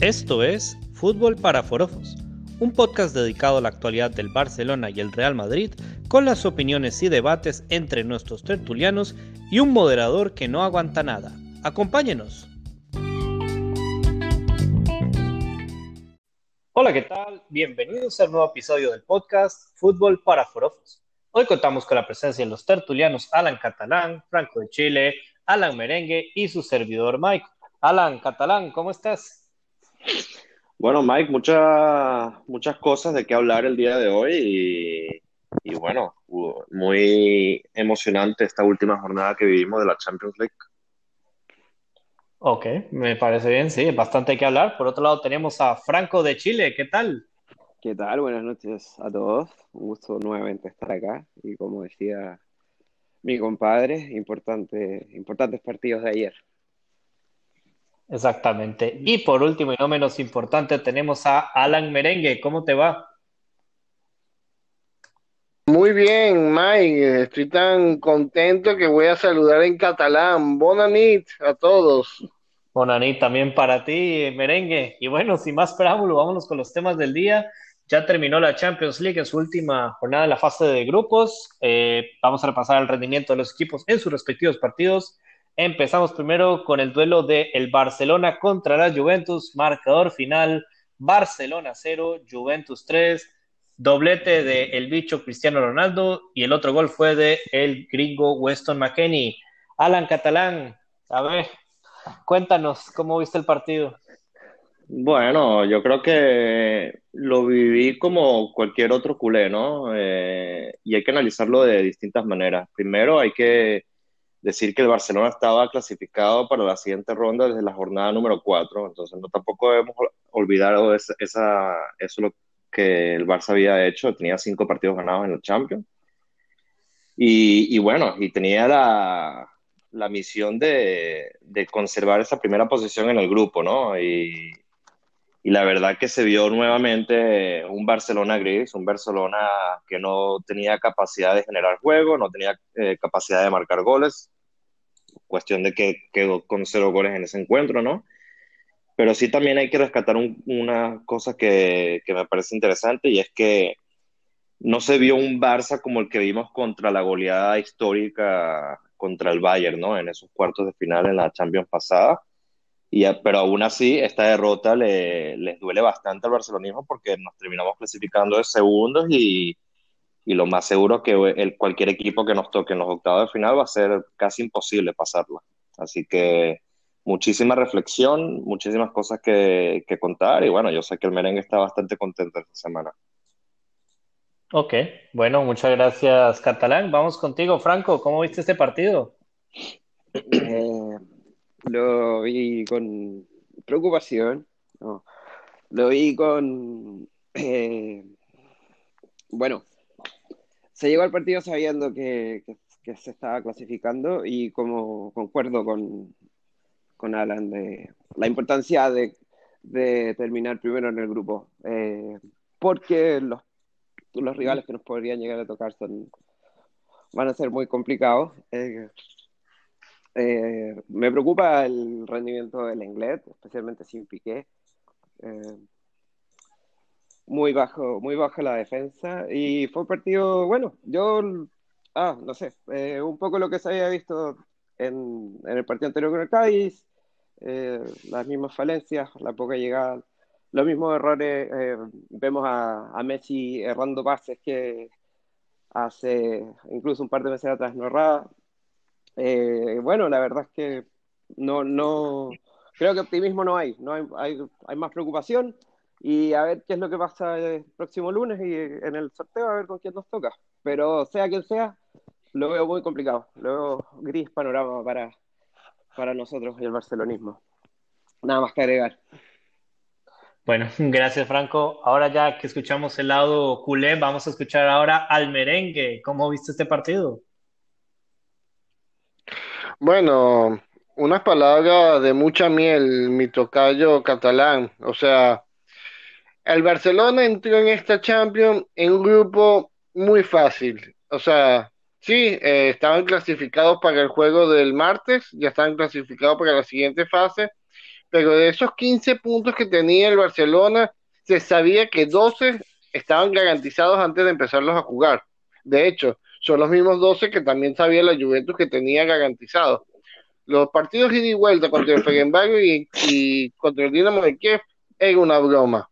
Esto es Fútbol para Forofos, un podcast dedicado a la actualidad del Barcelona y el Real Madrid, con las opiniones y debates entre nuestros tertulianos y un moderador que no aguanta nada. Acompáñenos. Hola, ¿qué tal? Bienvenidos al nuevo episodio del podcast Fútbol para Forofos. Hoy contamos con la presencia de los tertulianos Alan Catalán, Franco de Chile, Alan Merengue y su servidor Mike. Alan Catalán, ¿cómo estás? Bueno, Mike, muchas muchas cosas de qué hablar el día de hoy y, bueno, muy emocionante esta última jornada que vivimos de la Champions League. Ok, me parece bien, sí, bastante que hablar. Por otro lado tenemos a Franco de Chile, ¿qué tal? ¿Qué tal? Buenas noches a todos. Un gusto nuevamente estar acá y como decía mi compadre, importante, importantes partidos de ayer. Exactamente. Y por último y no menos importante, tenemos a Alan Merengue. ¿Cómo te va? Muy bien, Mike. Estoy tan contento que voy a saludar en catalán. Bonanit a todos. Bonanit también para ti, Merengue. Y bueno, sin más preámbulo, vámonos con los temas del día. Ya terminó la Champions League en su última jornada de la fase de grupos. Eh, vamos a repasar el rendimiento de los equipos en sus respectivos partidos. Empezamos primero con el duelo de el Barcelona contra la Juventus, marcador final Barcelona 0, Juventus 3, doblete de el bicho Cristiano Ronaldo y el otro gol fue de el gringo Weston McKenney. Alan Catalán, a ver, cuéntanos cómo viste el partido. Bueno, yo creo que lo viví como cualquier otro culé, ¿no? Eh, y hay que analizarlo de distintas maneras. Primero hay que decir que el Barcelona estaba clasificado para la siguiente ronda desde la jornada número 4, entonces no tampoco debemos olvidar esa, eso lo que el Barça había hecho, tenía cinco partidos ganados en el Champions. Y, bueno, y tenía la, la misión de, conservar esa primera posición en el grupo, ¿no? Y la verdad que se vio nuevamente un Barcelona gris, un Barcelona que no tenía capacidad de generar juego, no tenía eh, capacidad de marcar goles, cuestión de que quedó con cero goles en ese encuentro, ¿no? Pero sí también hay que rescatar una cosa que, que me parece interesante y es que no se vio un Barça como el que vimos contra la goleada histórica contra el Bayern, ¿no? En esos cuartos de final en la Champions pasada y, pero aún así, esta derrota le, les duele bastante al barcelonismo porque nos terminamos clasificando de segundos y, y lo más seguro es que el, cualquier equipo que nos toque en los octavos de final va a ser casi imposible pasarla. Así que muchísima reflexión, muchísimas cosas que, que contar y bueno, yo sé que el merengue está bastante contento esta semana. Ok, bueno, muchas gracias Catalán. Vamos contigo, Franco. ¿Cómo viste este partido? Eh, lo vi con preocupación, no. lo vi con... Eh, bueno, se llegó al partido sabiendo que, que, se estaba clasificando y como concuerdo con, con Alan de la importancia de, de terminar primero en el grupo, eh, porque los, los rivales que nos podrían llegar a tocar son, van a ser muy complicados. Eh, eh, me preocupa el rendimiento del inglés, especialmente sin Piqué. Eh, muy bajo, muy bajo la defensa. Y fue un partido, bueno, yo, ah, no sé, eh, un poco lo que se había visto en, en el partido anterior con el Cádiz, las mismas falencias, la poca llegada, los mismos errores, vemos a, a, Messi errando pases que hace incluso un par de meses atrás no erraba, eh, bueno, la verdad es que no, no, creo que optimismo no hay, no hay, hay, hay, más preocupación y a ver qué es lo que pasa el próximo lunes y en el sorteo a ver con quién nos toca. Pero sea quien sea, lo veo muy complicado, lo veo gris panorama para, para nosotros y el barcelonismo. Nada más que agregar. Bueno, gracias Franco. Ahora ya que escuchamos el lado culé, vamos a escuchar ahora al merengue. ¿Cómo viste este partido? Bueno, unas palabras de mucha miel, mi tocayo catalán. O sea, el Barcelona entró en esta Champions en un grupo muy fácil. O sea, sí, eh, estaban clasificados para el juego del martes, ya estaban clasificados para la siguiente fase, pero de esos 15 puntos que tenía el Barcelona, se sabía que 12 estaban garantizados antes de empezarlos a jugar. De hecho, son los mismos 12 que también sabía la Juventus que tenía garantizados. Los partidos ida y vuelta contra el Ferenbago y, y, contra el Dinamo de Kiev era una broma.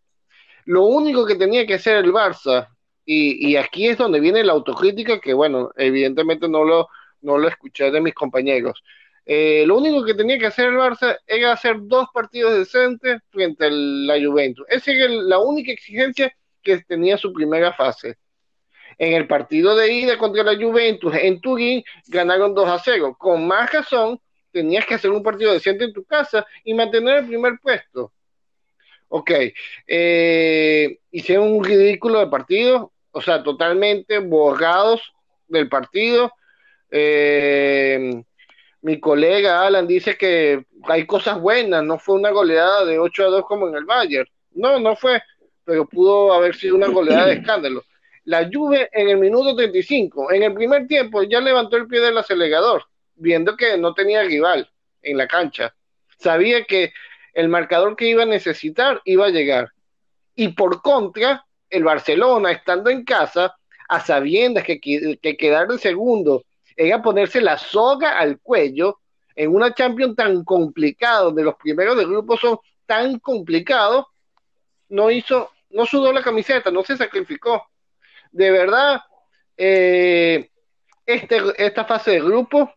Lo único que tenía que hacer el Barça, y, y, aquí es donde viene la autocrítica, que bueno, evidentemente no lo, no lo escuché de mis compañeros. Eh, lo único que tenía que hacer el Barça era hacer dos partidos decentes frente a la Juventus. Esa era la única exigencia que tenía su primera fase. En el partido de ida contra la Juventus en Turín ganaron 2 a 0. Con más razón, tenías que hacer un partido decente en tu casa y mantener el primer puesto. Ok, eh, hicieron un ridículo de partido, o sea, totalmente borrados del partido. Eh, mi colega Alan dice que hay cosas buenas, no fue una goleada de 8 a 2 como en el Bayern. No, no fue, pero pudo haber sido una goleada de escándalo. La Juve en el minuto 35, en el primer tiempo ya levantó el pie del acelerador, viendo que no tenía rival en la cancha. Sabía que el marcador que iba a necesitar iba a llegar. Y por contra, el Barcelona, estando en casa, a sabiendas que, que quedar el segundo era ponerse la soga al cuello en una Champions tan complicada, donde los primeros de grupo son tan complicados, no hizo, no sudó la camiseta, no se sacrificó. De verdad, eh, este, esta fase de grupo,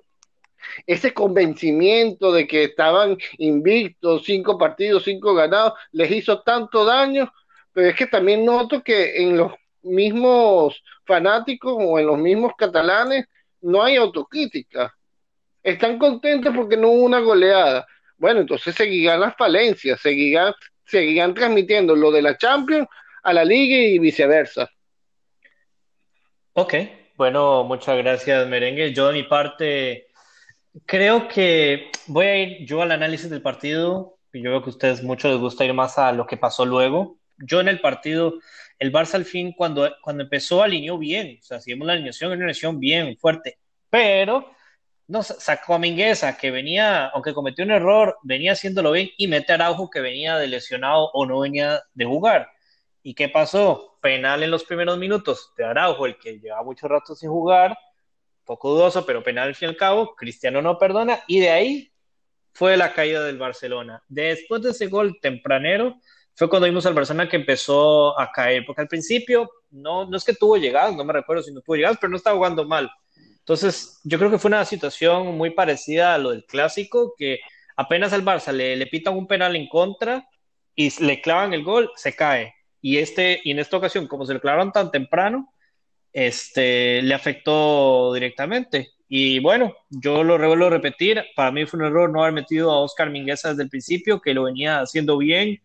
ese convencimiento de que estaban invictos, cinco partidos, cinco ganados, les hizo tanto daño, pero es que también noto que en los mismos fanáticos o en los mismos catalanes no hay autocrítica. Están contentos porque no hubo una goleada. Bueno, entonces seguirán las falencias, seguirán, seguirán transmitiendo lo de la Champions a la Liga y viceversa. Ok, bueno, muchas gracias, Merengue. Yo de mi parte creo que voy a ir yo al análisis del partido. Y yo veo que a ustedes mucho les gusta ir más a lo que pasó luego. Yo en el partido el Barça al fin, cuando, cuando empezó, alineó bien. O sea, si la alineación, una alineación bien fuerte. Pero no sacó a Mingueza, que venía, aunque cometió un error, venía haciéndolo bien, y mete a Araujo, que venía de lesionado o no venía de jugar. ¿Y qué pasó? Penal en los primeros minutos de Araujo, el que lleva mucho rato sin jugar, poco dudoso, pero penal al fin y al cabo. Cristiano no perdona, y de ahí fue la caída del Barcelona. Después de ese gol tempranero, fue cuando vimos al Barcelona que empezó a caer, porque al principio no, no es que tuvo llegadas, no me recuerdo si no tuvo llegadas, pero no estaba jugando mal. Entonces, yo creo que fue una situación muy parecida a lo del clásico, que apenas al Barça le, le pitan un penal en contra y le clavan el gol, se cae. Y, este, y en esta ocasión, como se le clavaron tan temprano, este, le afectó directamente. Y bueno, yo lo revuelvo a repetir, para mí fue un error no haber metido a Oscar Mingueza desde el principio, que lo venía haciendo bien,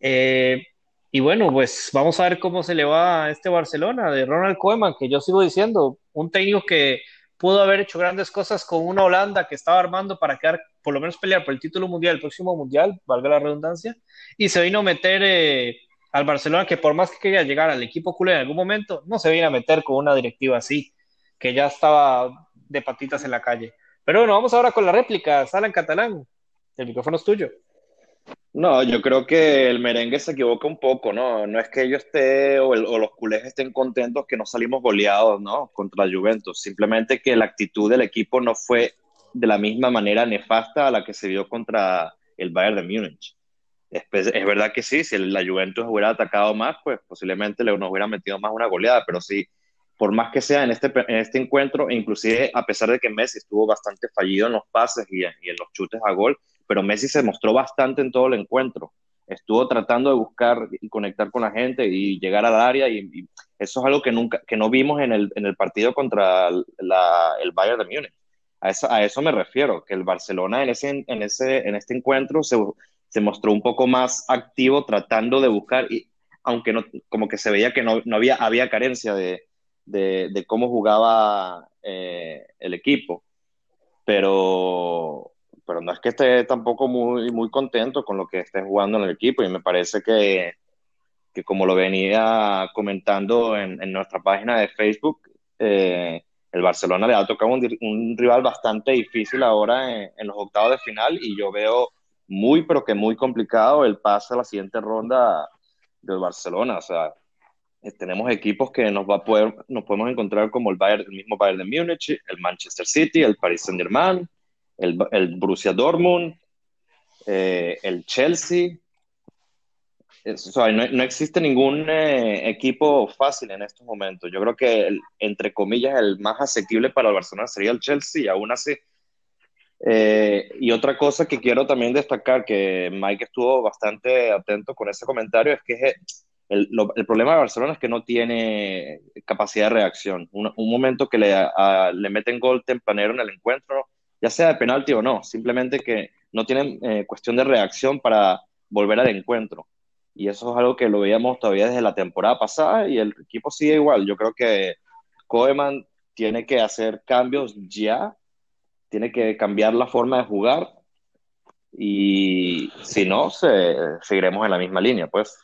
eh, y bueno, pues vamos a ver cómo se le va a este Barcelona de Ronald Koeman, que yo sigo diciendo, un técnico que pudo haber hecho grandes cosas con una Holanda que estaba armando para quedar, por lo menos pelear por el título mundial, el próximo mundial, valga la redundancia, y se vino a meter eh, al Barcelona, que por más que quería llegar al equipo culé en algún momento, no se vino a meter con una directiva así, que ya estaba de patitas en la calle. Pero bueno, vamos ahora con la réplica, sala en catalán, el micrófono es tuyo. No, yo creo que el merengue se equivoca un poco, ¿no? No es que yo esté o, los culés estén contentos que no salimos goleados, ¿no? Contra Juventus. Simplemente que la actitud del equipo no fue de la misma manera nefasta a la que se vio contra el Bayern de Múnich. Es, es verdad que sí, si la Juventus hubiera atacado más, pues posiblemente le nos hubiera metido más una goleada, pero sí, por más que sea en este, en este encuentro, inclusive a pesar de que Messi estuvo bastante fallido en los pases y en los chutes a gol, pero Messi se mostró bastante en todo el encuentro. Estuvo tratando de buscar y conectar con la gente y llegar al área y, eso es algo que nunca que no vimos en el, en el partido contra el Bayern de Múnich. A eso, a eso me refiero, que el Barcelona en, ese, en, ese, en este encuentro se, se mostró un poco más activo tratando de buscar, y, aunque no, como que se veía que no, no había, había carencia de, de, cómo jugaba eh, el equipo. Pero, pero no es que esté tampoco muy, muy contento con lo que esté jugando en el equipo y me parece que, que como lo venía comentando en, nuestra página de Facebook, eh, el Barcelona le ha tocado un, rival bastante difícil ahora en, los octavos de final y yo veo muy, pero que muy complicado el pase a la siguiente ronda del Barcelona. O sea, eh, tenemos equipos que nos va a poder, nos podemos encontrar como el, Bayern, el mismo Bayern de Múnich, el Manchester City, el Paris Saint Germain, el, el Borussia Dortmund, eh, el Chelsea. o sea, no, no, existe ningún eh, equipo fácil en estos momentos. Yo creo que, el, entre comillas, el más asequible para el Barcelona sería el Chelsea, y aún así. Eh, y otra cosa que quiero también destacar, que Mike estuvo bastante atento con ese comentario, es que el, lo, el, problema de Barcelona es que no tiene capacidad de reacción. Un, un momento que le, a, le meten gol tempranero en el encuentro, ya sea de penalti o no, simplemente que no tienen eh, cuestión de reacción para volver al encuentro. Y eso es algo que lo veíamos todavía desde la temporada pasada y el equipo sigue igual. Yo creo que Koeman tiene que hacer cambios ya, tiene que cambiar la forma de jugar y si no, se, seguiremos en la misma línea, pues.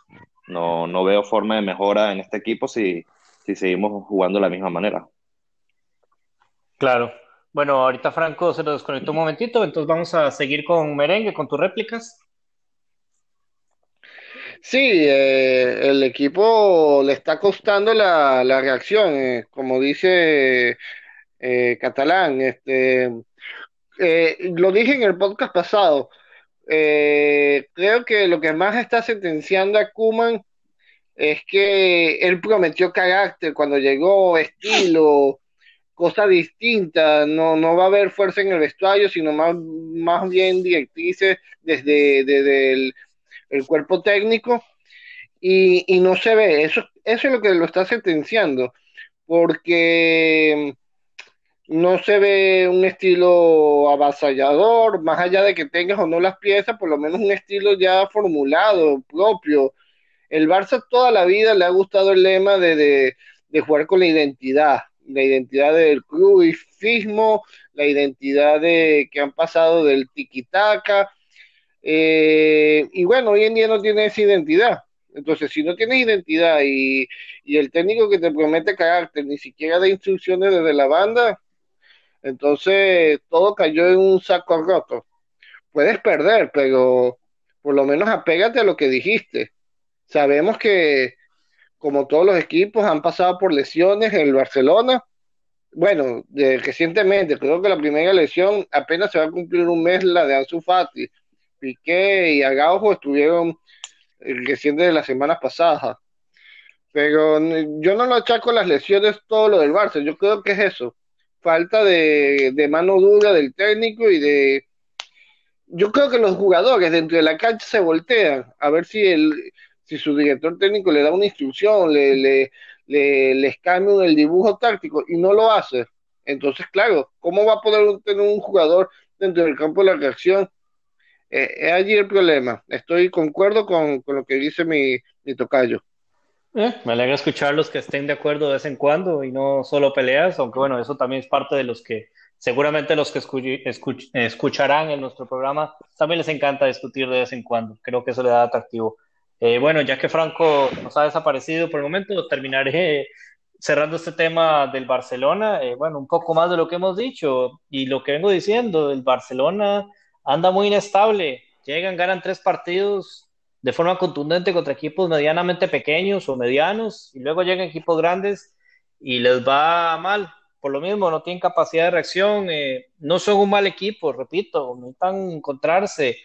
No, no veo forma de mejora en este equipo si, si seguimos jugando de la misma manera. Claro. Bueno, ahorita Franco se lo desconectó un momentito, entonces vamos a seguir con Merengue, con tus réplicas. Sí, eh, el equipo le está costando la, la reacción, eh, como dice eh, Catalán. Este, eh, lo dije en el podcast pasado, eh, creo que lo que más está sentenciando a Kuman es que él prometió carácter cuando llegó, estilo, cosa distinta, no, no va a haber fuerza en el vestuario, sino más, más bien directrices desde, desde el, el, cuerpo técnico y, y, no se ve, eso, eso es lo que lo está sentenciando, porque no se ve un estilo avasallador, más allá de que tengas o no las piezas, por lo menos un estilo ya formulado, propio. El Barça toda la vida le ha gustado el lema de, de, jugar con la identidad, la identidad del cruifismo, la identidad de que han pasado del tiki-taka. Eh, y bueno, hoy en día no tiene esa identidad. Entonces, si no tienes identidad y, y el técnico que te promete carácter ni siquiera da instrucciones desde la banda, entonces, todo cayó en un saco roto. Puedes perder, pero por lo menos apégate a lo que dijiste. Sabemos que, como todos los equipos, han pasado por lesiones en el Barcelona. Bueno, de, recientemente, creo que la primera lesión apenas se va a cumplir un mes, la de Ansu Fati. Piqué y Agaujo estuvieron recientes de las semanas pasadas. Pero yo no lo achaco las lesiones, todo lo del Barça. Yo creo que es eso falta de, de, mano dura del técnico y de... Yo creo que los jugadores dentro de la cancha se voltean a ver si, el, si su director técnico le da una instrucción, le, le, le, les cambia el dibujo táctico y no lo hace. Entonces, claro, ¿cómo va a poder tener un jugador dentro del campo de la reacción? Eh, es allí el problema. Estoy concuerdo con, con lo que dice mi, mi tocayo. Eh, me alegra escuchar los que estén de acuerdo de vez en cuando y no solo peleas, aunque bueno, eso también es parte de los que seguramente los que escuch escuch escucharán en nuestro programa también les encanta discutir de vez en cuando. Creo que eso le da atractivo. Eh, bueno, ya que Franco nos ha desaparecido por el momento, terminaré cerrando este tema del Barcelona. Eh, bueno, un poco más de lo que hemos dicho y lo que vengo diciendo, el Barcelona anda muy inestable. Llegan, ganan tres partidos, de forma contundente contra equipos medianamente pequeños o medianos y luego llegan equipos grandes y les va mal. Por lo mismo, no tienen capacidad de reacción, eh, no son un mal equipo, repito, necesitan encontrarse.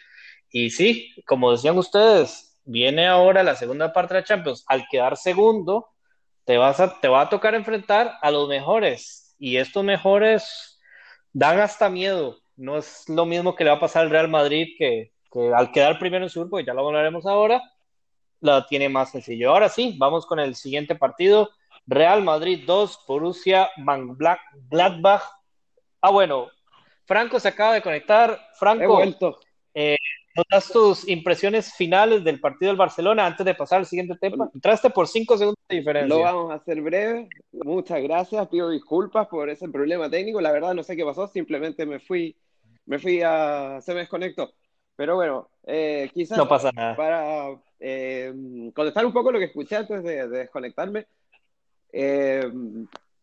Y sí, como decían ustedes, viene ahora la segunda parte de la Champions. Al quedar segundo, te, vas te va a tocar enfrentar a los mejores. Y estos mejores dan hasta miedo. No es lo mismo que le va a pasar al Real Madrid, que que al quedar primero en su grupo, ya lo hablaremos ahora, la tiene más sencillo. Ahora sí, vamos con el siguiente partido. Real Madrid 2, Borussia Gladbach. Ah, bueno, Franco se acaba de conectar. Franco. Eh, ¿nos das tus impresiones finales del partido del Barcelona antes de pasar al siguiente tema? Entraste por cinco segundos de diferencia. Lo vamos a hacer breve. Muchas gracias. Pido disculpas por ese problema técnico. La verdad no sé qué pasó. Simplemente me fui, me fui a, se me desconectó. Pero bueno, eh, quizás no pasa nada. para eh, contestar un poco lo que escuché antes de, de desconectarme, eh,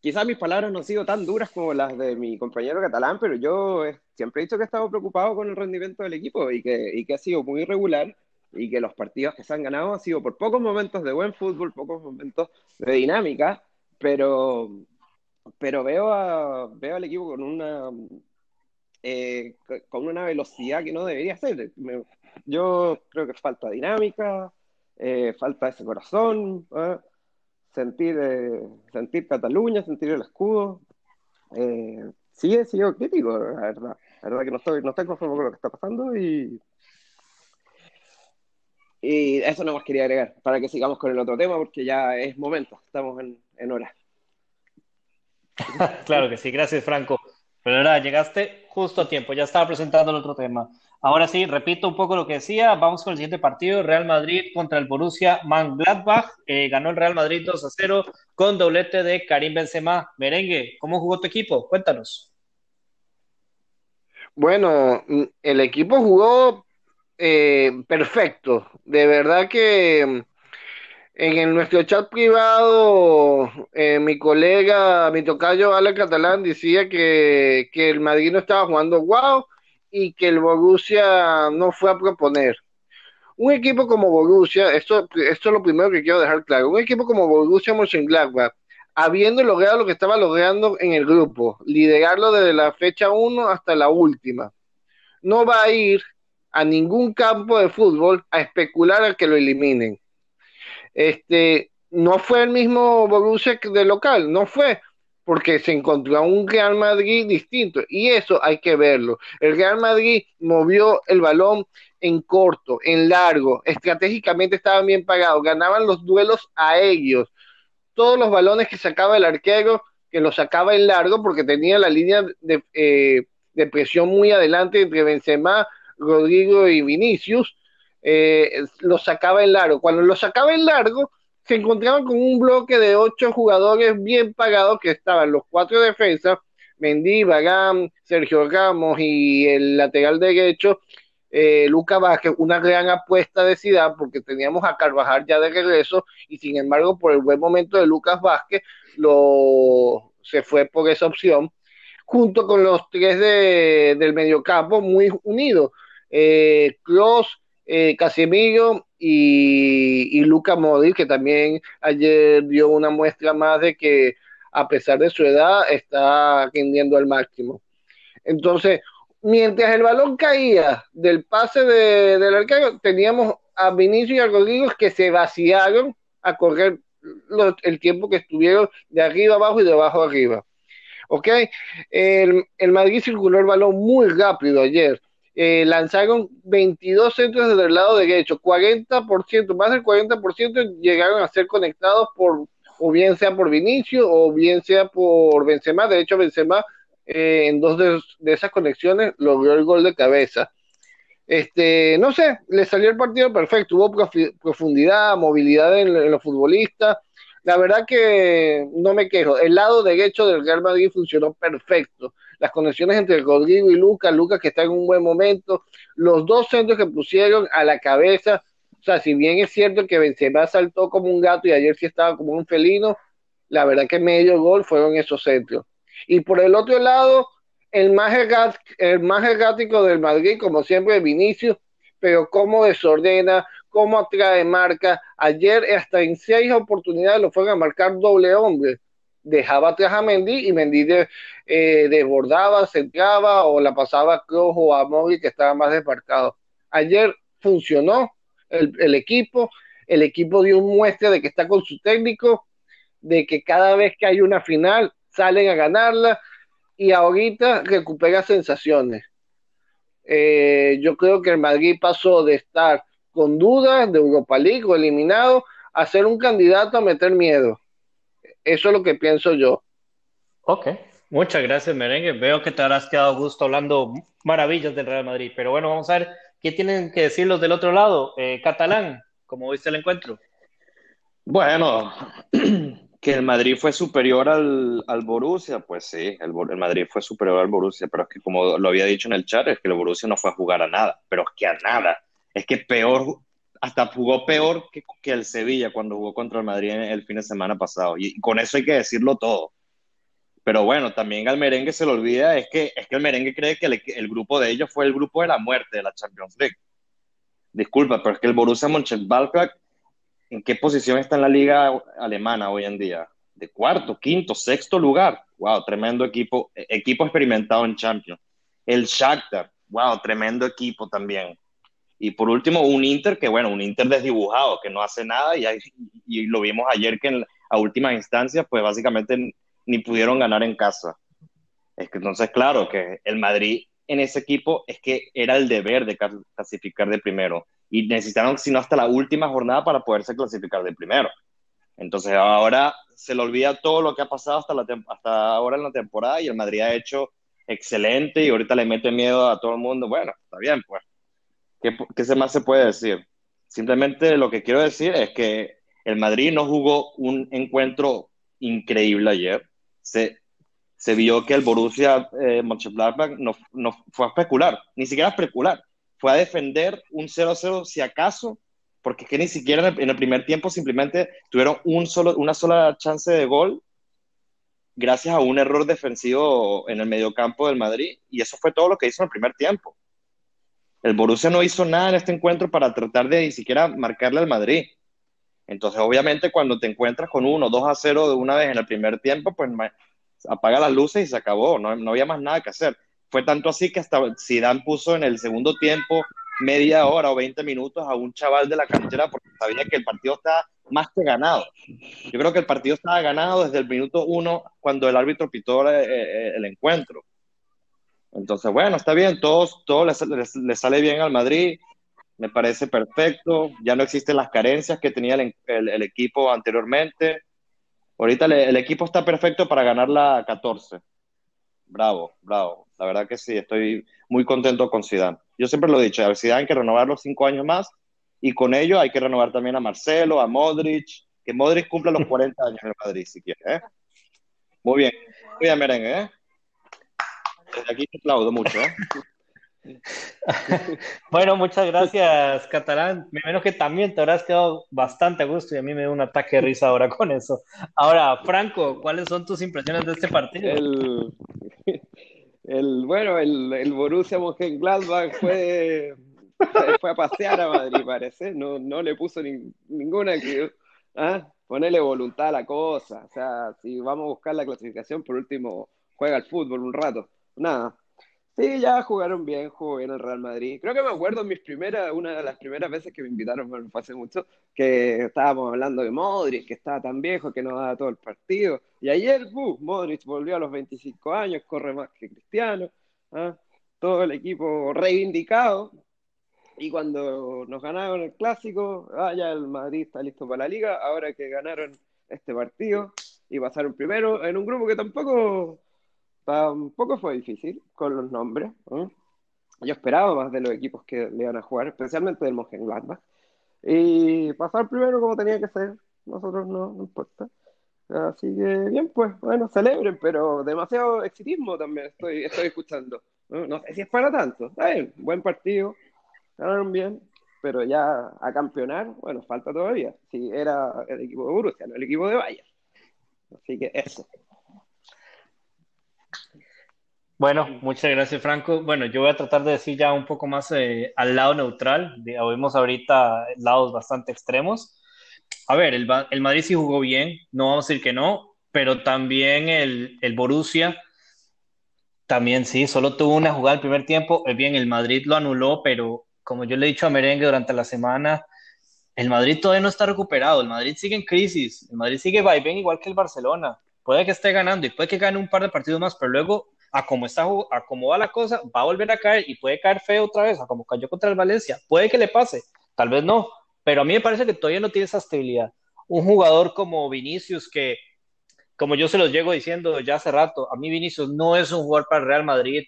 quizás mis palabras no han sido tan duras como las de mi compañero catalán, pero yo siempre he dicho que he estado preocupado con el rendimiento del equipo y que, y que ha sido muy irregular y que los partidos que se han ganado han sido por pocos momentos de buen fútbol, pocos momentos de dinámica, pero, pero veo, a, veo al equipo con una, eh, con una velocidad que no debería ser. yo creo que falta dinámica, eh, falta ese corazón. ¿eh? sentir, sentir Cataluña, sentir el escudo. Sí he sido crítico, la verdad. La verdad que no estoy, no estoy conforme con lo que está pasando y, y eso no más quería agregar, para que sigamos con el otro tema, porque ya es momento, estamos en, en hora. claro que sí, gracias Franco. Pero ahora llegaste justo a tiempo, ya estaba presentando el otro tema. Ahora sí, repito un poco lo que decía. Vamos con el siguiente partido: Real Madrid contra el Borussia Mönchengladbach. Eh, ganó el Real Madrid 2 a 0 con doblete de Karim Benzema. Merengue, ¿cómo jugó tu equipo? Cuéntanos. Bueno, el equipo jugó eh, perfecto. De verdad que en nuestro chat privado, eh, mi colega, mi tocayo Ale Catalán decía que, que el Madrid no estaba jugando wow y que el Borussia no fue a proponer. Un equipo como Borussia, esto, esto es lo primero que quiero dejar claro, un equipo como Borussia Mönchengladbach, habiendo logrado lo que estaba logrando en el grupo, liderarlo desde la fecha 1 hasta la última, no va a ir a ningún campo de fútbol a especular a que lo eliminen. Este, no fue el mismo Borussia de local, no fue, porque se encontró a un Real Madrid distinto y eso hay que verlo. El Real Madrid movió el balón en corto, en largo, estratégicamente estaban bien pagados, ganaban los duelos a ellos. Todos los balones que sacaba el arquero, que los sacaba en largo porque tenía la línea de, eh, presión muy adelante entre Benzema, Rodrigo y Vinicius, eh, los sacaba en largo. Cuando los sacaba en largo, se encontraban con un bloque de ocho jugadores bien pagados que estaban los cuatro defensas, Mendy, Bagam, Sergio Ramos y el lateral derecho, eh, Luca Vázquez, una gran apuesta de Ciudad porque teníamos a Carvajal ya de regreso y sin embargo por el buen momento de Lucas Vázquez lo, se fue por esa opción, junto con los tres de, del mediocampo muy unidos, eh, eh, y, y Luca Modric, que también ayer dio una muestra más de que a pesar de su edad está rindiendo al máximo. Entonces, mientras el balón caía del pase de, del arquero, teníamos a Vinicio y a Rodrigo que se vaciaron a correr el tiempo que estuvieron de arriba abajo y de abajo arriba. ¿Ok? El, el Madrid circuló el balón muy rápido ayer eh, lanzaron 22 centros desde el lado derecho, 40%, más del 40% llegaron a ser conectados por, o bien sea por Vinicio, o bien sea por Benzema, de hecho Benzema eh, en dos de, esas conexiones logró el gol de cabeza. Este, no sé, le salió el partido perfecto, hubo profundidad, movilidad en, en los futbolistas, la verdad que no me quejo. El lado derecho del Real Madrid funcionó perfecto las conexiones entre Rodrigo y Lucas, Lucas que está en un buen momento, los dos centros que pusieron a la cabeza, o sea, si bien es cierto que Benzema saltó como un gato y ayer sí estaba como un felino, la verdad que medio gol fueron esos centros. Y por el otro lado, el más, el más errático del Madrid, como siempre, Vinicius, pero cómo desordena, cómo atrae marca. Ayer hasta en seis oportunidades lo fueron a marcar doble hombre dejaba atrás a Mendy y Mendy eh, desbordaba, centraba o la pasaba a Kroos o a Móvil que estaba más desmarcado. Ayer funcionó el, equipo, el equipo dio muestra de que está con su técnico, de que cada vez que hay una final salen a ganarla y ahorita recupera sensaciones. Eh, yo creo que el Madrid pasó de estar con dudas de Europa League o eliminado a ser un candidato a meter miedo. Eso es lo que pienso yo. Ok, muchas gracias, Merengue. Veo que te habrás quedado gusto hablando maravillas del Real Madrid, pero bueno, vamos a ver qué tienen que decir los del otro lado. Eh, Catalán, ¿cómo viste el encuentro? Bueno, que el Madrid fue superior al, al Borussia, pues sí, el, el, Madrid fue superior al Borussia, pero es que como lo había dicho en el chat, es que el Borussia no fue a jugar a nada, pero es que a nada. Es que peor hasta jugó peor que, el Sevilla cuando jugó contra el Madrid el fin de semana pasado. Y, con eso hay que decirlo todo. Pero bueno, también al merengue se le olvida, es que, es que el merengue cree que el, grupo de ellos fue el grupo de la muerte de la Champions League. Disculpa, pero es que el Borussia Mönchengladbach, ¿en qué posición está en la liga alemana hoy en día? De cuarto, quinto, sexto lugar. Wow, tremendo equipo, e, equipo experimentado en Champions. El Shakhtar, wow, tremendo equipo también. Y por último, un Inter que, bueno, un Inter desdibujado, que no hace nada y, y lo vimos ayer que en, a última instancia, pues básicamente ni pudieron ganar en casa. Es que entonces, claro, que el Madrid en ese equipo es que era el deber de clasificar de primero y necesitaron, sino hasta la última jornada para poderse clasificar de primero. Entonces ahora se le olvida todo lo que ha pasado hasta, la hasta ahora en la temporada y el Madrid ha hecho excelente y ahorita le mete miedo a todo el mundo. Bueno, está bien, pues. ¿Qué, qué más se puede decir? Simplemente lo que quiero decir es que el Madrid no jugó un encuentro increíble ayer se, se vio que el Borussia eh, Mönchengladbach no, no fue a especular, ni siquiera a especular, fue a defender un 0-0 si acaso, porque es que ni siquiera en el, primer tiempo simplemente tuvieron un solo, una sola chance de gol gracias a un error defensivo en el mediocampo del Madrid, y eso fue todo lo que hizo en el primer tiempo. El Borussia no hizo nada en este encuentro para tratar de ni siquiera marcarle al Madrid. Entonces, obviamente, cuando te encuentras con uno, 2 a 0 de una vez en el primer tiempo, pues apaga las luces y se acabó, no, no había más nada que hacer. Fue tanto así que hasta Zidane puso en el segundo tiempo media hora o 20 minutos a un chaval de la cantera porque sabía que el partido estaba más que ganado. Yo creo que el partido estaba ganado desde el minuto uno cuando el árbitro pitó eh, eh, el encuentro. Entonces, bueno, está bien, todos, todo le, sale bien al Madrid me parece perfecto, ya no existen las carencias que tenía el, equipo anteriormente. Ahorita el, equipo está perfecto para ganar la 14. Bravo, bravo. La verdad que sí, estoy muy contento con Zidane. Yo siempre lo he dicho, a Zidane hay que renovar los cinco años más y con ello hay que renovar también a Marcelo, a Modric, que Modric cumpla los 40 años en Madrid si quiere. ¿eh? Muy bien, muy bien, merengue. ¿eh? Desde aquí te aplaudo mucho. ¿eh? bueno, muchas gracias, Catalán. Me menos que también te habrás quedado bastante a gusto y a mí me da un ataque de risa ahora con eso. Ahora, Franco, ¿cuáles son tus impresiones de este partido? El, el bueno, el, el Borussia Mönchengladbach fue, fue a pasear a Madrid, parece. No, no le puso ninguna que... ¿ah? Ponerle voluntad a la cosa. O sea, si vamos a buscar la clasificación, por último, juega al fútbol un rato. Nada, Sí, ya jugaron bien, jugó bien el Real Madrid. Creo que me acuerdo mis primeras, una de las primeras veces que me invitaron, bueno, fue hace mucho, que estábamos hablando de Modric, que estaba tan viejo que no daba todo el partido. Y ayer, uh, Modric volvió a los 25 años, corre más que Cristiano, ¿ah? todo el equipo reivindicado. Y cuando nos ganaron el clásico, ah, ya el Madrid está listo para la liga, ahora que ganaron este partido y pasaron primero en un grupo que tampoco Tampoco fue difícil con los nombres. Yo esperaba más de los equipos que le iban a jugar, especialmente del Mönchengladbach. Y pasar primero como tenía que ser, nosotros no, no importa. Así que bien, pues bueno, celebren, pero demasiado exitismo también estoy, estoy escuchando. ¿no? sé si es para tanto. Está bien, buen partido, ganaron bien, pero ya a campeonar, bueno, falta todavía. Si era el equipo de Borussia, no el equipo de Bayern. Así que eso. Bueno, muchas gracias, Franco. Bueno, yo voy a tratar de decir ya un poco más eh, al lado neutral. Oímos ahorita lados bastante extremos. A ver, el, el, Madrid sí jugó bien, no vamos a decir que no, pero también el, Borussia también sí, solo tuvo una jugada el primer tiempo. Eh, bien, el Madrid lo anuló, pero como yo le he dicho a Merengue durante la semana, el Madrid todavía no está recuperado, el Madrid sigue en crisis, el Madrid sigue bien igual que el Barcelona. Puede que esté ganando y puede que gane un par de partidos más, pero luego a cómo está, a cómo va la cosa, va a volver a caer y puede caer feo otra vez, a como cayó contra el Valencia. Puede que le pase, tal vez no, pero a mí me parece que todavía no tiene esa estabilidad. Un jugador como Vinicius, que como yo se los llego diciendo ya hace rato, a mí Vinicius no es un jugador para el Real Madrid.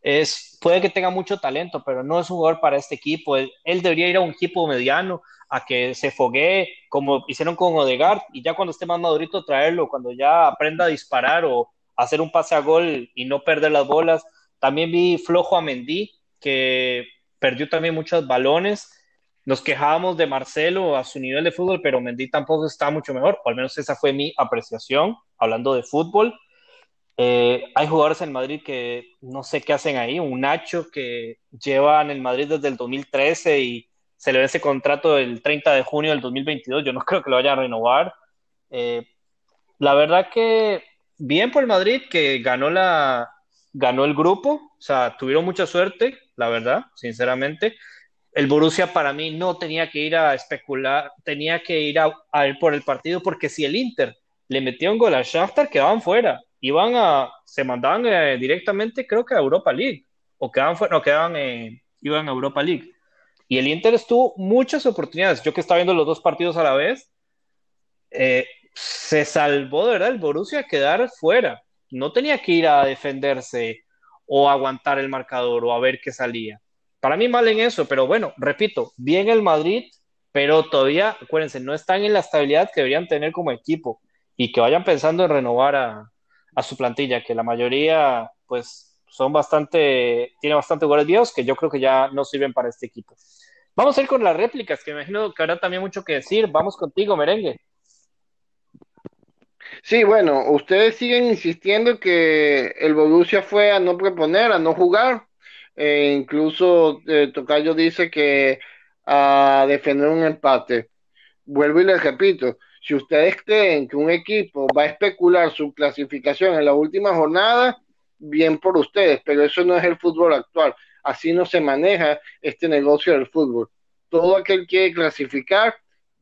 Es, puede que tenga mucho talento, pero no es un jugador para este equipo. Él, debería ir a un equipo mediano, a que se foguee, como hicieron con Odegaard, y ya cuando esté más madurito traerlo, cuando ya aprenda a disparar o, hacer un pase a gol y no perder las bolas. También vi flojo a Mendy, que perdió también muchos balones. Nos quejábamos de Marcelo a su nivel de fútbol, pero Mendy tampoco está mucho mejor, o al menos esa fue mi apreciación, hablando de fútbol. Eh, hay jugadores en Madrid que no sé qué hacen ahí, un Nacho que lleva en el Madrid desde el 2013 y se le ve ese contrato el 30 de junio del 2022, yo no creo que lo vaya a renovar. Eh, la verdad que bien por el Madrid que ganó la ganó el grupo, o sea, tuvieron mucha suerte, la verdad, sinceramente. El Borussia para mí no tenía que ir a especular, tenía que ir a, ir por el partido porque si el Inter le metía un gol al Shakhtar quedaban fuera, iban a se mandaban eh, directamente creo que a Europa League o quedaban fuera, no quedaban eh, iban a Europa League. Y el Inter estuvo muchas oportunidades. Yo que estaba viendo los dos partidos a la vez, eh, se salvó de verdad el Borussia a quedar fuera. No tenía que ir a defenderse o aguantar el marcador o a ver qué salía. Para mí mal en eso, pero bueno, repito, bien el Madrid, pero todavía, acuérdense, no están en la estabilidad que deberían tener como equipo y que vayan pensando en renovar a, su plantilla, que la mayoría, pues, son bastante, tiene bastante viejos que yo creo que ya no sirven para este equipo. Vamos a ir con las réplicas, que me imagino que habrá también mucho que decir. Vamos contigo, merengue. Sí, bueno, ustedes siguen insistiendo que el Borussia fue a no proponer, a no jugar. Eh, incluso eh, Tocayo dice que a defender un empate. Vuelvo y les repito, si ustedes creen que un equipo va a especular su clasificación en la última jornada, bien por ustedes, pero eso no es el fútbol actual. Así no se maneja este negocio del fútbol. Todo aquel quiere clasificar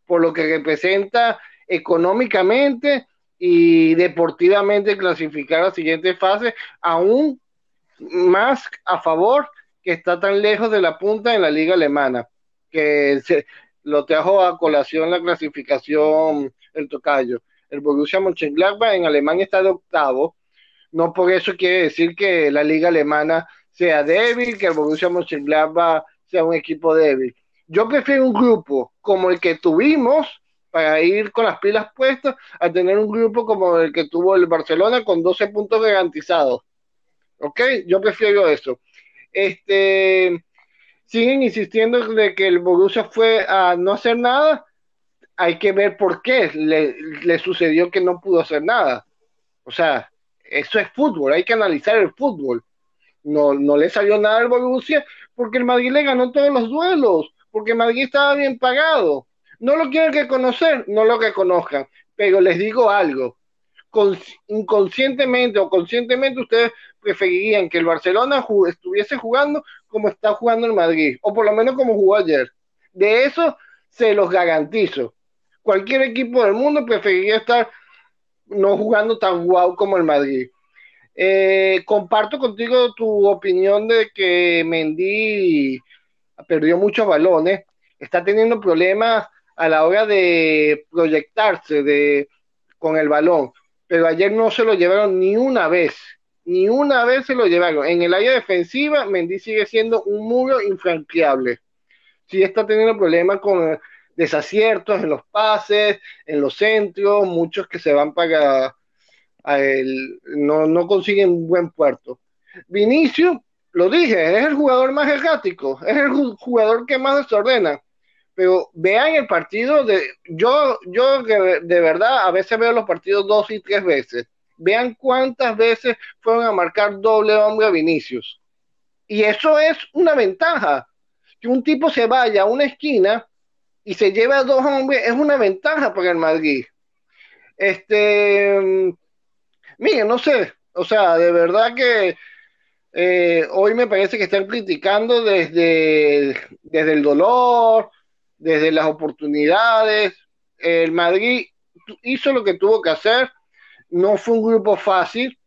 por lo que representa económicamente y deportivamente clasificar a la siguiente fase, aún más a favor que está tan lejos de la punta en la liga alemana, que se, lo trajo a colación la clasificación el tocayo. El Borussia Mönchengladbach en Alemania está de octavo, no por eso quiere decir que la liga alemana sea débil, que el Borussia Mönchengladbach sea un equipo débil. Yo prefiero un grupo como el que tuvimos para ir con las pilas puestas a tener un grupo como el que tuvo el Barcelona con 12 puntos garantizados. ¿Ok? Yo prefiero eso. Este, siguen insistiendo de que el Borussia fue a no hacer nada. Hay que ver por qué le, le sucedió que no pudo hacer nada. O sea, eso es fútbol, hay que analizar el fútbol. No, no le salió nada al Borussia porque el Madrid le ganó todos los duelos, porque Madrid estaba bien pagado no lo quieren reconocer, no lo reconozcan. Pero les digo algo, inconscientemente o conscientemente ustedes preferirían que el Barcelona estuviese jugando como está jugando el Madrid, o por lo menos como jugó ayer. De eso se los garantizo. Cualquier equipo del mundo preferiría estar no jugando tan guau como el Madrid. Eh, comparto contigo tu opinión de que Mendy perdió muchos balones, está teniendo problemas a la hora de proyectarse de, con el balón. Pero ayer no se lo llevaron ni una vez, ni una vez se lo llevaron. En el área defensiva, Mendy sigue siendo un muro infranqueable. Sí está teniendo problemas con desaciertos en los pases, en los centros, muchos que se van para el, no, no consiguen un buen puerto. Vinicio, lo dije, es el jugador más errático, es el jugador que más desordena pero vean el partido de yo yo de, verdad a veces veo los partidos dos y tres veces. Vean cuántas veces fueron a marcar doble hombre a Vinicius. Y eso es una ventaja. Que un tipo se vaya a una esquina y se lleve a dos hombres es una ventaja para el Madrid. Este miren no sé. O sea de verdad que eh, hoy me parece que están criticando desde, desde el dolor, desde las oportunidades. El Madrid hizo lo que tuvo que hacer. No fue un grupo fácil.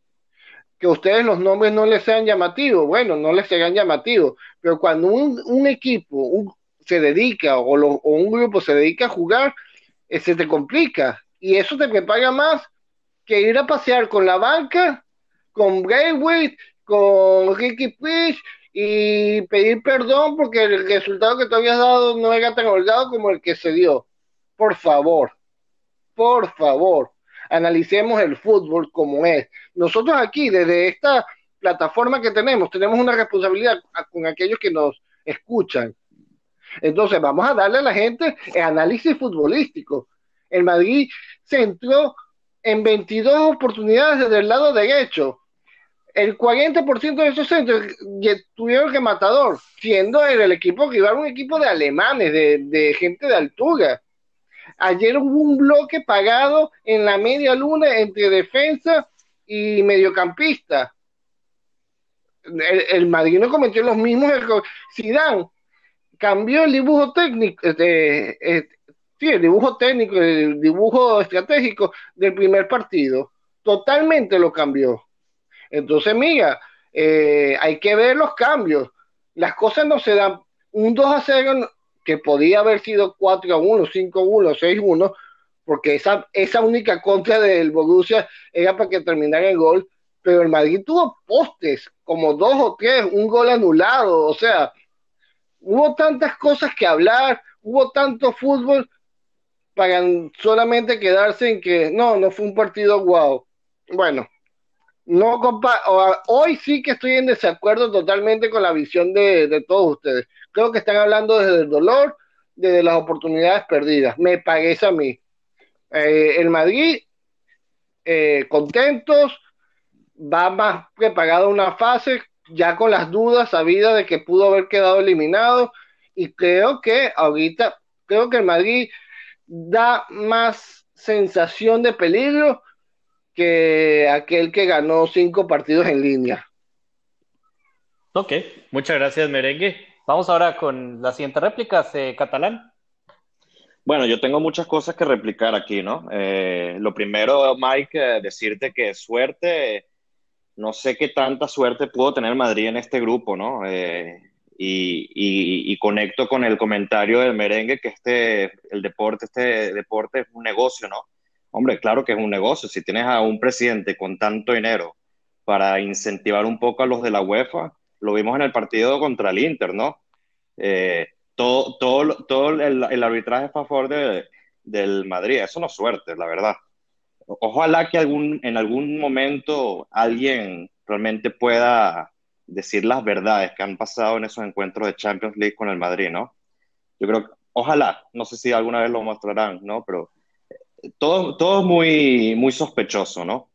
Que a ustedes los nombres no les sean llamativos. Bueno, no les serán llamativos. Pero cuando un, equipo se dedica o, un grupo se dedica a jugar, eh, se te complica. Y eso te prepara más que ir a pasear con la banca, con Braithwaite, con Ricky Fish y pedir perdón porque el resultado que te habías dado no era tan holgado como el que se dio. Por favor, por favor, analicemos el fútbol como es. Nosotros aquí, desde esta plataforma que tenemos, tenemos una responsabilidad con aquellos que nos escuchan. Entonces, vamos a darle a la gente el análisis futbolístico. El Madrid se entró en 22 oportunidades desde el lado derecho. El 40% de esos centros tuvieron que matador, siendo el, el equipo rival un equipo de alemanes, de, gente de altura. Ayer hubo un bloque pagado en la media luna entre defensa y mediocampista. El, el Madrid no cometió los mismos errores. Zidane cambió el dibujo técnico, este, este, sí, el dibujo técnico, el dibujo estratégico del primer partido. Totalmente lo cambió. Entonces, mira, eh, hay que ver los cambios. Las cosas no se dan. Un 2 a 0 que podía haber sido 4 a 1, 5 a 1, 6 a 1, porque esa, esa única contra del Borussia era para que terminara el gol, pero el Madrid tuvo postes, como dos o tres, un gol anulado, o sea, hubo tantas cosas que hablar, hubo tanto fútbol para solamente quedarse en que no, no fue un partido guau. Bueno, no compa hoy sí que estoy en desacuerdo totalmente con la visión de, de, todos ustedes. Creo que están hablando desde el dolor, desde las oportunidades perdidas. Me parece a mí. Eh, el Madrid, eh, contentos, va más preparado una fase, ya con las dudas sabidas de que pudo haber quedado eliminado. Y creo que ahorita, creo que el Madrid da más sensación de peligro que aquel que ganó cinco partidos en línea. Ok, muchas gracias, Merengue. Vamos ahora con la siguiente réplica, eh, catalán. Bueno, yo tengo muchas cosas que replicar aquí, ¿no? Eh, lo primero, Mike, eh, decirte que suerte, no sé qué tanta suerte pudo tener Madrid en este grupo, ¿no? Eh, y, y, y, conecto con el comentario del merengue que este, el deporte, este deporte es un negocio, ¿no? Hombre, claro que es un negocio. Si tienes a un presidente con tanto dinero para incentivar un poco a los de la UEFA, lo vimos en el partido contra el Inter, ¿no? Eh, todo todo, todo el, el, arbitraje a favor de, del Madrid, eso no es suerte, la verdad. Ojalá que algún, en algún momento alguien realmente pueda decir las verdades que han pasado en esos encuentros de Champions League con el Madrid, ¿no? Yo creo ojalá, no sé si alguna vez lo mostrarán, ¿no? Pero todo, todo muy, muy sospechoso, ¿no?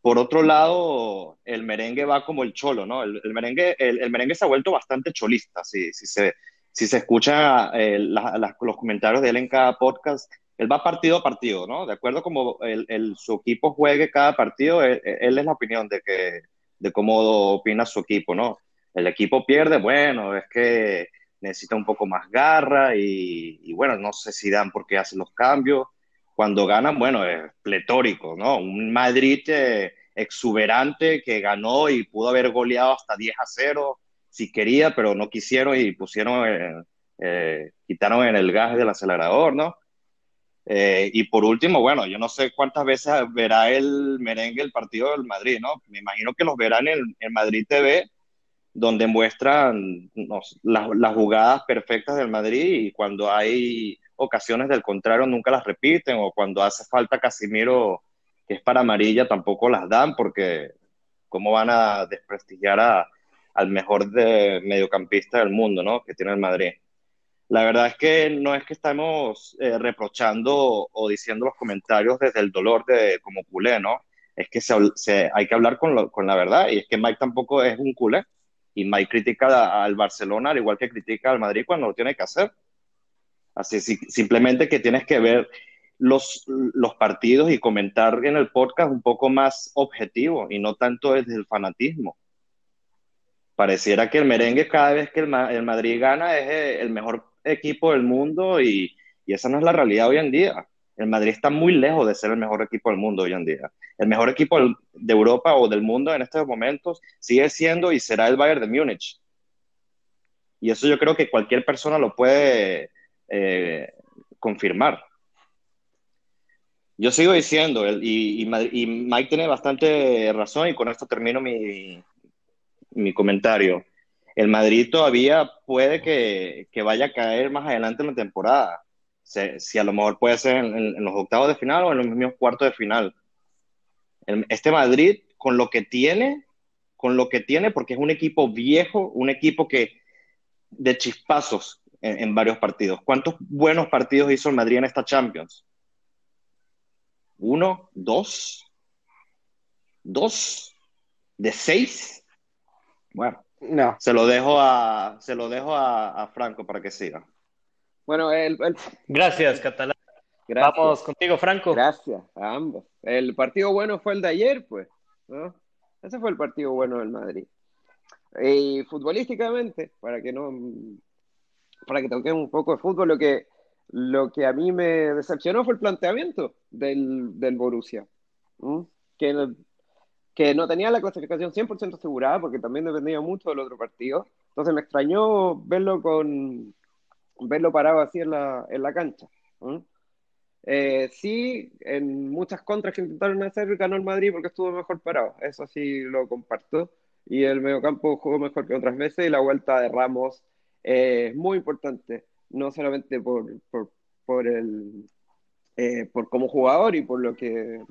Por otro lado, el merengue va como el cholo, ¿no? El, el merengue, el, el, merengue se ha vuelto bastante cholista, si, si, se, si se escucha eh, los comentarios de él en cada podcast, él va partido a partido, ¿no? De acuerdo como el, su equipo juegue cada partido, él, él, es la opinión de, que, de cómo opina su equipo, ¿no? El equipo pierde, bueno, es que necesita un poco más garra y, y bueno, no sé si dan por qué hacen los cambios cuando ganan, bueno, es pletórico, ¿no? Un Madrid eh, exuberante que ganó y pudo haber goleado hasta 10 a 0 si quería, pero no quisieron y pusieron, eh, eh, quitaron en el gas del acelerador, ¿no? Eh, y por último, bueno, yo no sé cuántas veces verá el merengue el partido del Madrid, ¿no? Me imagino que los verán en, en Madrid TV, donde muestran no, las, las jugadas perfectas del Madrid y cuando hay ocasiones del contrario nunca las repiten o cuando hace falta Casimiro que es para amarilla tampoco las dan porque cómo van a desprestigiar a, al mejor de mediocampista del mundo, ¿no? Que tiene el Madrid. La verdad es que no es que estamos eh, reprochando o diciendo los comentarios desde el dolor de como culé, ¿no? Es que se, hay que hablar con, con, la verdad y es que Mike tampoco es un culé y Mike critica al Barcelona al igual que critica al Madrid cuando lo tiene que hacer. Así simplemente que tienes que ver los, los partidos y comentar en el podcast un poco más objetivo y no tanto desde el fanatismo. Pareciera que el merengue cada vez que el, el Madrid gana es eh, el mejor equipo del mundo y, y esa no es la realidad hoy en día. El Madrid está muy lejos de ser el mejor equipo del mundo hoy en día. El mejor equipo de Europa o del mundo en estos momentos sigue siendo y será el Bayern de Múnich. Y eso yo creo que cualquier persona lo puede eh, confirmar. Yo sigo diciendo, y, Mike tiene bastante razón, y con esto termino mi, mi comentario. El Madrid todavía puede que, que, vaya a caer más adelante en la temporada. Si, a lo mejor puede ser en, los octavos de final o en los mismos cuartos de final. Este Madrid, con lo que tiene, con lo que tiene, porque es un equipo viejo, un equipo que de chispazos, en, en, varios partidos. ¿Cuántos buenos partidos hizo el Madrid en esta Champions? uno, dos, dos, de seis. Bueno, No. se lo dejo a, se lo dejo a, a Franco para que siga. Bueno, el, el- Gracias, Catalán. gracias, Vamos contigo, Franco. gracias a ambos. El partido bueno fue el de ayer, pues, ¿no? Ese fue el partido bueno del Madrid. Y futbolísticamente, para que no, para que toquemos un poco de fútbol, lo que, lo que a mí me decepcionó fue el planteamiento del, del Borussia, ¿m? que, que no tenía la clasificación 100% asegurada porque también dependía mucho del otro partido. Entonces me extrañó verlo con verlo parado así en la, en la cancha. ¿m? Eh, sí, en muchas contras que intentaron hacer, ganó el Madrid porque estuvo mejor parado. Eso sí lo comparto. Y el mediocampo jugó mejor que otras veces y la vuelta de Ramos eh, es muy importante, no solamente por, por, por el, eh, por como jugador y por lo que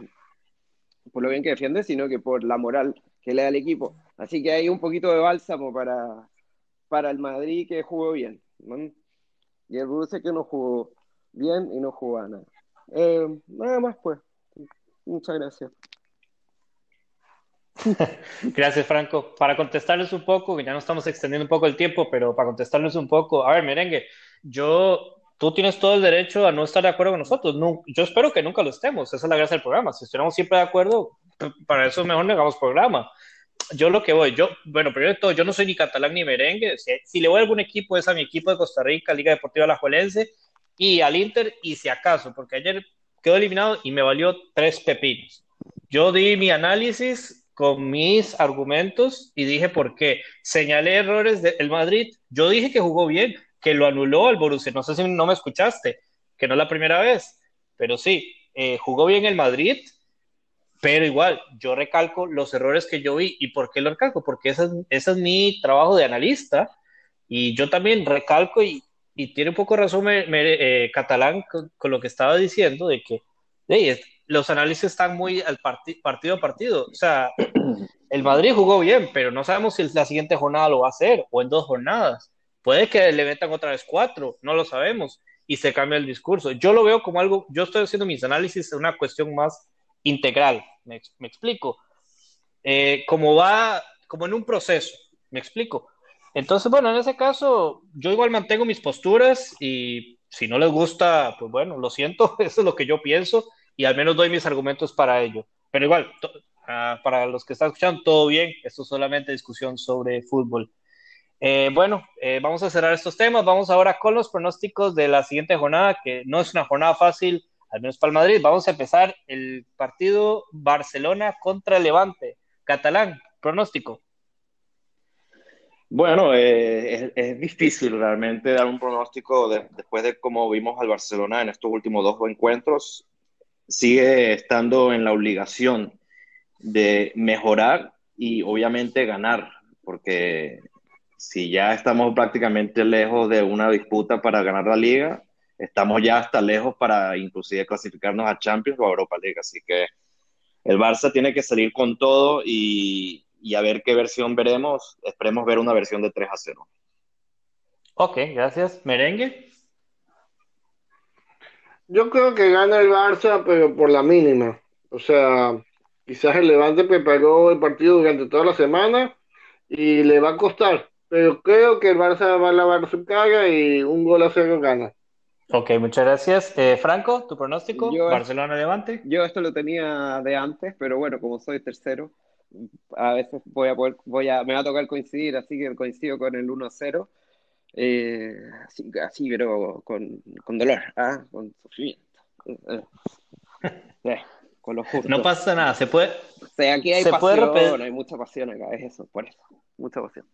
por lo bien que defiende, sino que por la moral que le da al equipo. Así que hay un poquito de bálsamo para, para el Madrid que jugó bien. ¿no? Y el Borussia que no jugó bien y no jugó nada. Eh, nada más pues. Muchas gracias. Gracias, Franco. Para contestarles un poco, ya no estamos extendiendo un poco el tiempo, pero para contestarles un poco, a ver, merengue, yo, tú tienes todo el derecho a no estar de acuerdo con nosotros. No, yo espero que nunca lo estemos. Esa es la gracia del programa. Si estuviéramos siempre de acuerdo, para eso mejor no hagamos programa. Yo lo que voy, yo, bueno, primero de todo, yo no soy ni catalán ni merengue. Si, si le voy a algún equipo es a mi equipo de Costa Rica, Liga Deportiva Alajuelense, y al Inter, y si acaso, porque ayer quedó eliminado y me valió tres pepinos. Yo di mi análisis con mis argumentos y dije por qué. Señalé errores del Madrid. Yo dije que jugó bien, que lo anuló al Borussia. No sé si no me escuchaste, que no es la primera vez, pero sí, eh, jugó bien el Madrid, pero igual, yo recalco los errores que yo vi. ¿Y por qué lo recalco? Porque ese es, mi trabajo de analista y yo también recalco y, y tiene un poco razón eh, Catalán con, con, lo que estaba diciendo de que hey, los análisis están muy al parti partido a partido. O sea, el Madrid jugó bien, pero no sabemos si la siguiente jornada lo va a hacer o en dos jornadas. Puede que le metan otra vez cuatro, no lo sabemos, y se cambia el discurso. Yo lo veo como algo, yo estoy haciendo mis análisis en una cuestión más integral, me, me explico. Eh, como va, como en un proceso, me explico. Entonces, bueno, en ese caso, yo igual mantengo mis posturas y si no les gusta, pues bueno, lo siento, eso es lo que yo pienso y al menos doy mis argumentos para ello. Pero igual, uh, para los que están escuchando, todo bien, esto es solamente discusión sobre fútbol. Eh, bueno, eh, vamos a cerrar estos temas, vamos ahora con los pronósticos de la siguiente jornada, que no es una jornada fácil, al menos para el Madrid. Vamos a empezar el partido Barcelona contra Levante. Catalán, pronóstico. Bueno, eh, es, es, difícil realmente dar un pronóstico de, después de cómo vimos al Barcelona en estos últimos dos encuentros. Sigue estando en la obligación de mejorar y obviamente ganar, porque si ya estamos prácticamente lejos de una disputa para ganar la liga, estamos ya hasta lejos para inclusive clasificarnos a Champions o a Europa League. Así que el Barça tiene que salir con todo y, y a ver qué versión veremos. Esperemos ver una versión de 3 a 0. Ok, gracias. Merengue. Yo creo que gana el Barça, pero por la mínima. O sea, quizás el Levante preparó el partido durante toda la semana y le va a costar. Pero creo que el Barça va a lavar su cara y un gol a cero gana. Ok, muchas gracias. Eh, Franco, tu pronóstico, Barcelona-Levante. Yo esto lo tenía de antes, pero bueno, como soy tercero, a veces voy a poder, voy a, me va a tocar coincidir, así que coincido con el 1-0. Eh, así, así, pero con, con dolor, ¿ah? con sufrimiento. Eh, con lo justo. No pasa nada, se puede. O sea, aquí hay se pasión, puede hay mucha pasión acá, es eso, por eso, mucha pasión.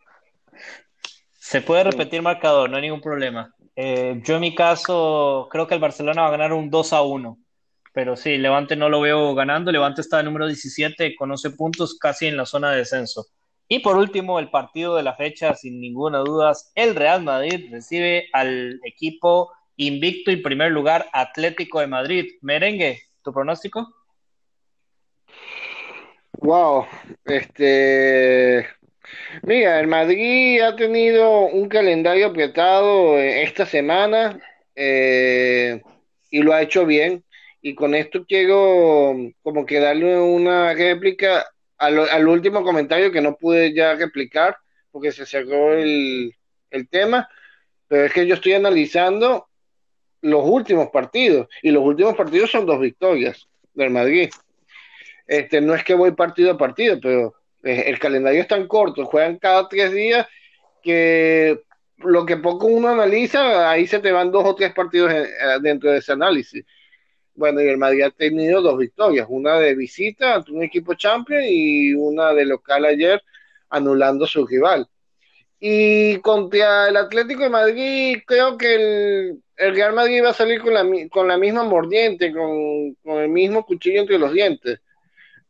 Se puede repetir marcador, no hay ningún problema. Eh, yo en mi caso creo que el Barcelona va a ganar un 2 a 1. Pero sí, Levante no lo veo ganando. Levante está en número 17 con 11 puntos, casi en la zona de descenso. Y por último, el partido de la fecha, sin ninguna duda, el Real Madrid recibe al equipo invicto y primer lugar Atlético de Madrid. Merengue, ¿tu pronóstico? Wow, este. Mira, el Madrid ha tenido un calendario apretado esta semana eh, y lo ha hecho bien. y con esto quiero como que darle una réplica al, último comentario que no pude ya replicar porque se cerró el, el tema, pero es que yo estoy analizando los últimos partidos y los últimos partidos son dos victorias del Madrid. Este, no es que voy partido a partido, pero eh, el calendario es tan corto, juegan cada tres días que lo que poco uno analiza, ahí se te van dos o tres partidos eh, dentro de ese análisis. Bueno, y el Madrid ha tenido dos victorias, una de visita ante un equipo champion y una de local ayer anulando su rival. Y contra el Atlético de Madrid, creo que el, Real Madrid va a salir con la, misma mordiente, con, el mismo cuchillo entre los dientes.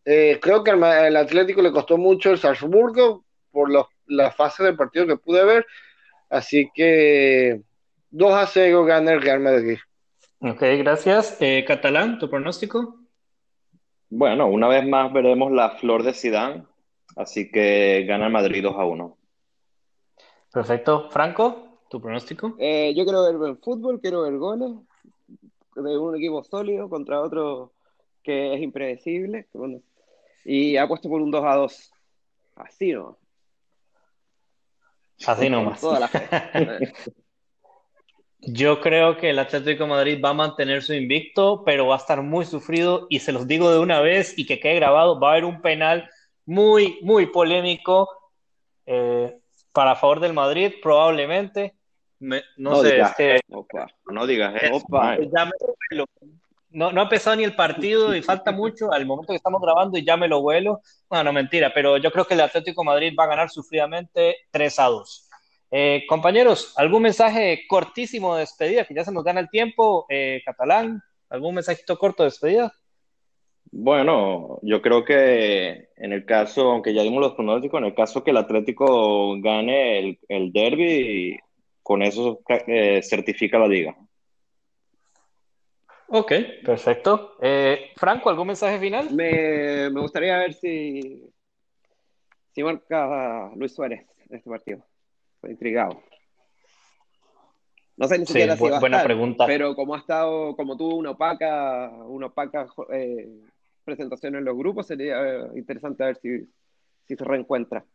Eh, creo que el, Atlético le costó mucho el Salzburgo por los, la fase del partido que pude ver. Así que 2 a 0 gana el Real Madrid. Ok, gracias. Eh, Catalán, ¿tu pronóstico? Bueno, una vez más veremos la flor de Sidán, así que gana el Madrid 2 a 1. Perfecto. Franco, ¿tu pronóstico? Eh, yo quiero ver el fútbol, quiero ver goles de un equipo sólido contra otro que es impredecible. y apuesto por un 2 a 2. Así no. Así nomás. Toda la Yo creo que el Atlético de Madrid va a mantener su invicto, pero va a estar muy sufrido y se los digo de una vez y que quede grabado, va a haber un penal muy, muy polémico. Eh, para favor del Madrid, probablemente. no, sé, este, no digas eso. No, no ha empezado ni el partido y falta mucho al momento que estamos grabando y ya me lo vuelo. Bueno, no, mentira, pero yo creo que el Atlético Madrid va a ganar sufridamente 3 a 2. Eh, compañeros, ¿algún mensaje cortísimo de despedida? Que ya se nos gana el tiempo. Eh, Catalán, ¿algún mensajito corto de despedida? Bueno, yo creo que en el caso, aunque ya dimos los pronósticos, en el caso que el Atlético gane el, el derby, con eso eh, certifica la liga. Ok, perfecto. Eh, Franco, ¿algún mensaje final? Me, gustaría ver si, si marca Luis Suárez este partido. Estoy intrigado. No sé ni siquiera si va a buena pregunta. pero como ha estado, como tuvo una opaca, una opaca eh, presentación en los grupos, sería eh, interesante ver si, si se reencuentra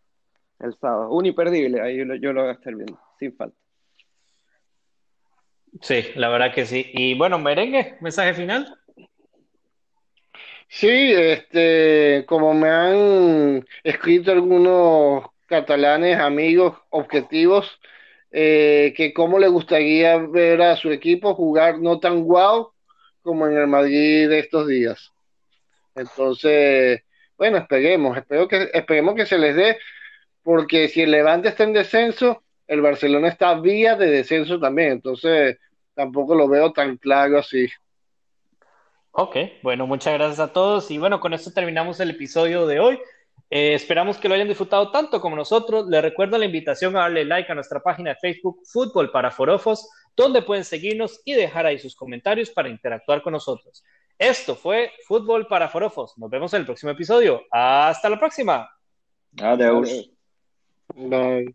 el sábado. Un imperdible, ahí yo, lo voy a estar viendo, sin falta. Sí, la verdad que sí. Y bueno, merengue, mensaje final. Sí, este, como me han escrito algunos catalanes, amigos, objetivos, eh, que cómo le gustaría ver a su equipo jugar no tan guau como en el Madrid de estos días. Entonces, bueno, esperemos, espero que, esperemos que se les dé, porque si el Levante está en descenso, el Barcelona está vía de descenso también, entonces tampoco lo veo tan claro así. Ok, bueno, muchas gracias a todos y bueno, con esto terminamos el episodio de hoy. Eh, esperamos que lo hayan disfrutado tanto como nosotros. Les recuerdo la invitación a darle like a nuestra página de Facebook Fútbol para Forofos, donde pueden seguirnos y dejar ahí sus comentarios para interactuar con nosotros. Esto fue Fútbol para Forofos. Nos vemos en el próximo episodio. Hasta la próxima. Adiós. Bye.